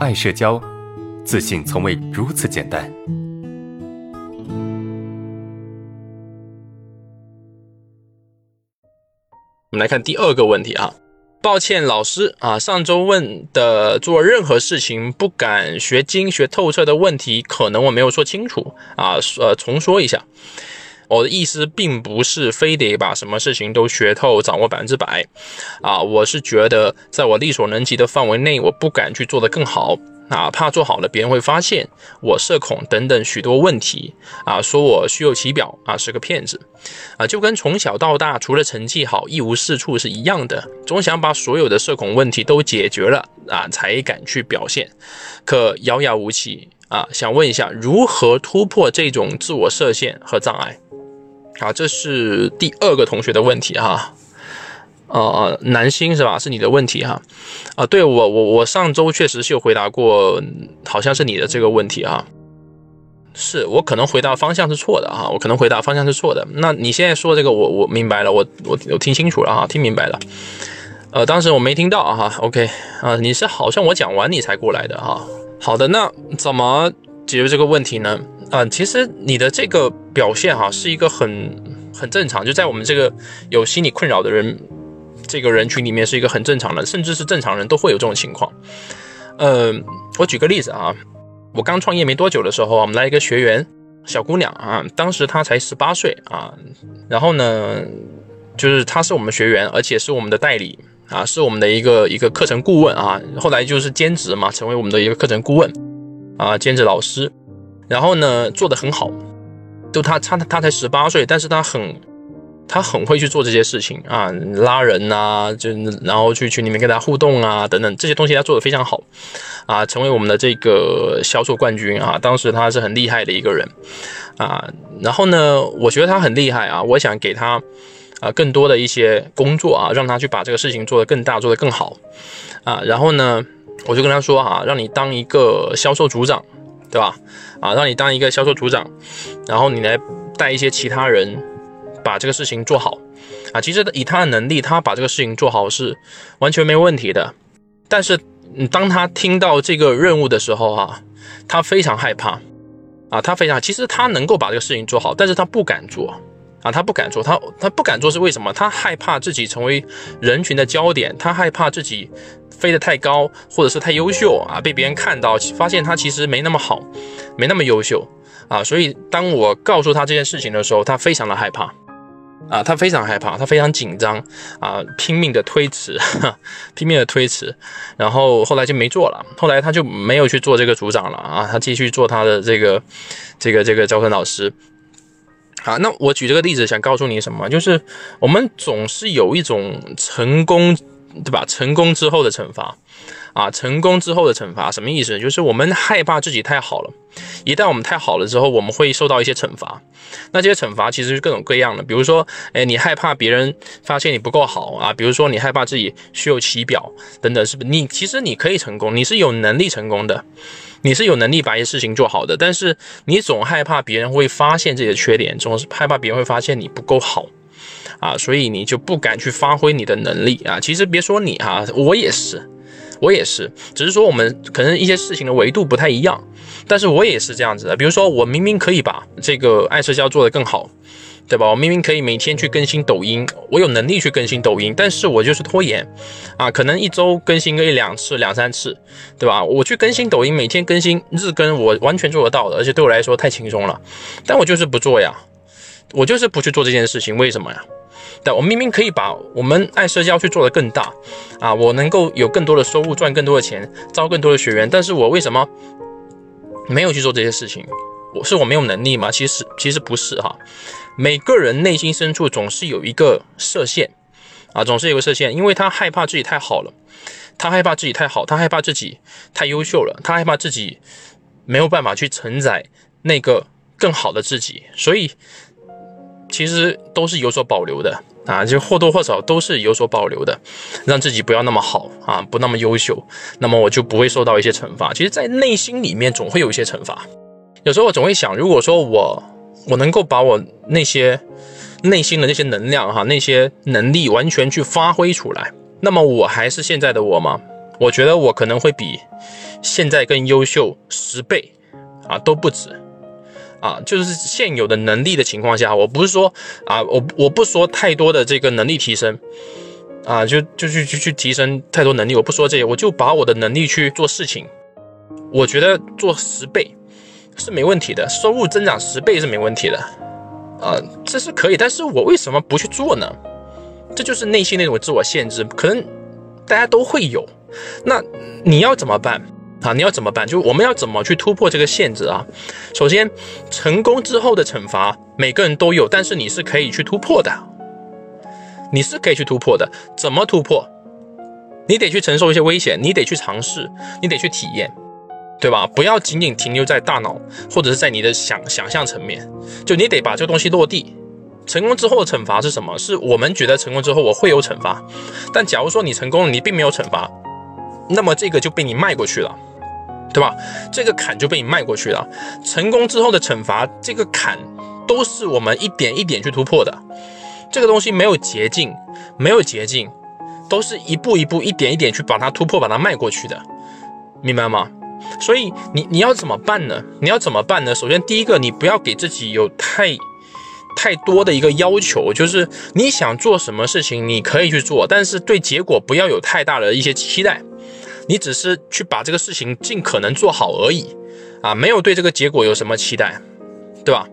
爱社交，自信从未如此简单。我们来看第二个问题啊，抱歉老师啊，上周问的做任何事情不敢学精学透彻的问题，可能我没有说清楚啊，呃，重说一下。我的意思并不是非得把什么事情都学透、掌握百分之百，啊，我是觉得在我力所能及的范围内，我不敢去做得更好，啊，怕做好了别人会发现我社恐等等许多问题，啊，说我虚有其表，啊，是个骗子，啊，就跟从小到大除了成绩好一无是处是一样的，总想把所有的社恐问题都解决了，啊，才敢去表现，可遥遥无期，啊，想问一下如何突破这种自我设限和障碍？好，这是第二个同学的问题哈，呃，男星是吧？是你的问题哈，啊，对我我我上周确实是有回答过，好像是你的这个问题哈，是我可能回答方向是错的哈，我可能回答方向是错的。那你现在说这个，我我明白了，我我我听清楚了哈，听明白了。呃，当时我没听到哈，OK 啊，你是好像我讲完你才过来的哈。好的，那怎么解决这个问题呢？啊，其实你的这个表现哈，是一个很很正常，就在我们这个有心理困扰的人这个人群里面，是一个很正常的，甚至是正常人都会有这种情况。呃，我举个例子啊，我刚创业没多久的时候，我们来一个学员小姑娘啊，当时她才十八岁啊，然后呢，就是她是我们学员，而且是我们的代理啊，是我们的一个一个课程顾问啊，后来就是兼职嘛，成为我们的一个课程顾问啊，兼职老师。然后呢，做得很好，就他他他才十八岁，但是他很他很会去做这些事情啊，拉人呐，就然后去群里面跟大家互动啊，等等这些东西他做得非常好。啊，成为我们的这个销售冠军啊，当时他是很厉害的一个人。啊，然后呢，我觉得他很厉害啊，我想给他啊更多的一些工作啊，让他去把这个事情做得更大，做得更好。啊，然后呢，我就跟他说哈，让你当一个销售组长。对吧？啊，让你当一个销售组长，然后你来带一些其他人，把这个事情做好。啊，其实以他的能力，他把这个事情做好是完全没问题的。但是，当他听到这个任务的时候，哈，他非常害怕。啊，他非常，其实他能够把这个事情做好，但是他不敢做。啊，他不敢做，他他不敢做是为什么？他害怕自己成为人群的焦点，他害怕自己。飞得太高，或者是太优秀啊，被别人看到，发现他其实没那么好，没那么优秀啊，所以当我告诉他这件事情的时候，他非常的害怕啊，他非常害怕，他非常紧张啊，拼命的推迟，拼命的推迟，然后后来就没做了，后来他就没有去做这个组长了啊，他继续做他的这个这个这个招生老师。好，那我举这个例子想告诉你什么？就是我们总是有一种成功。对吧？成功之后的惩罚，啊，成功之后的惩罚什么意思？就是我们害怕自己太好了，一旦我们太好了之后，我们会受到一些惩罚。那这些惩罚其实是各种各样的，比如说，哎，你害怕别人发现你不够好啊，比如说你害怕自己虚有其表等等，是不是？你其实你可以成功，你是有能力成功的，你是有能力把一些事情做好的，但是你总害怕别人会发现自己的缺点，总是害怕别人会发现你不够好。啊，所以你就不敢去发挥你的能力啊！其实别说你哈，我也是，我也是，只是说我们可能一些事情的维度不太一样，但是我也是这样子的。比如说，我明明可以把这个爱社交做得更好，对吧？我明明可以每天去更新抖音，我有能力去更新抖音，但是我就是拖延啊，可能一周更新个一两次、两三次，对吧？我去更新抖音，每天更新日更，我完全做得到的，而且对我来说太轻松了，但我就是不做呀，我就是不去做这件事情，为什么呀？但我明明可以把我们爱社交去做得更大，啊，我能够有更多的收入，赚更多的钱，招更多的学员，但是我为什么没有去做这些事情？我是我没有能力吗？其实其实不是哈，每个人内心深处总是有一个设限，啊，总是有个设限，因为他害怕自己太好了，他害怕自己太好，他害怕自己太优秀了，他害怕自己没有办法去承载那个更好的自己，所以。其实都是有所保留的啊，就或多或少都是有所保留的，让自己不要那么好啊，不那么优秀，那么我就不会受到一些惩罚。其实，在内心里面总会有一些惩罚。有时候我总会想，如果说我我能够把我那些内心的那些能量哈，那些能力完全去发挥出来，那么我还是现在的我吗？我觉得我可能会比现在更优秀十倍啊都不止。啊，就是现有的能力的情况下，我不是说啊，我我不说太多的这个能力提升啊，就就去去去提升太多能力，我不说这些，我就把我的能力去做事情，我觉得做十倍是没问题的，收入增长十倍是没问题的啊，这是可以，但是我为什么不去做呢？这就是内心那种自我限制，可能大家都会有。那你要怎么办啊？你要怎么办？就我们要怎么去突破这个限制啊？首先，成功之后的惩罚每个人都有，但是你是可以去突破的，你是可以去突破的。怎么突破？你得去承受一些危险，你得去尝试，你得去体验，对吧？不要仅仅停留在大脑或者是在你的想想象层面，就你得把这个东西落地。成功之后的惩罚是什么？是我们觉得成功之后我会有惩罚，但假如说你成功了，你并没有惩罚，那么这个就被你迈过去了，对吧？这个坎就被你迈过去了。成功之后的惩罚，这个坎都是我们一点一点去突破的。这个东西没有捷径，没有捷径，都是一步一步、一点一点去把它突破、把它迈过去的，明白吗？所以你你要怎么办呢？你要怎么办呢？首先第一个，你不要给自己有太。太多的一个要求，就是你想做什么事情，你可以去做，但是对结果不要有太大的一些期待，你只是去把这个事情尽可能做好而已，啊，没有对这个结果有什么期待，对吧？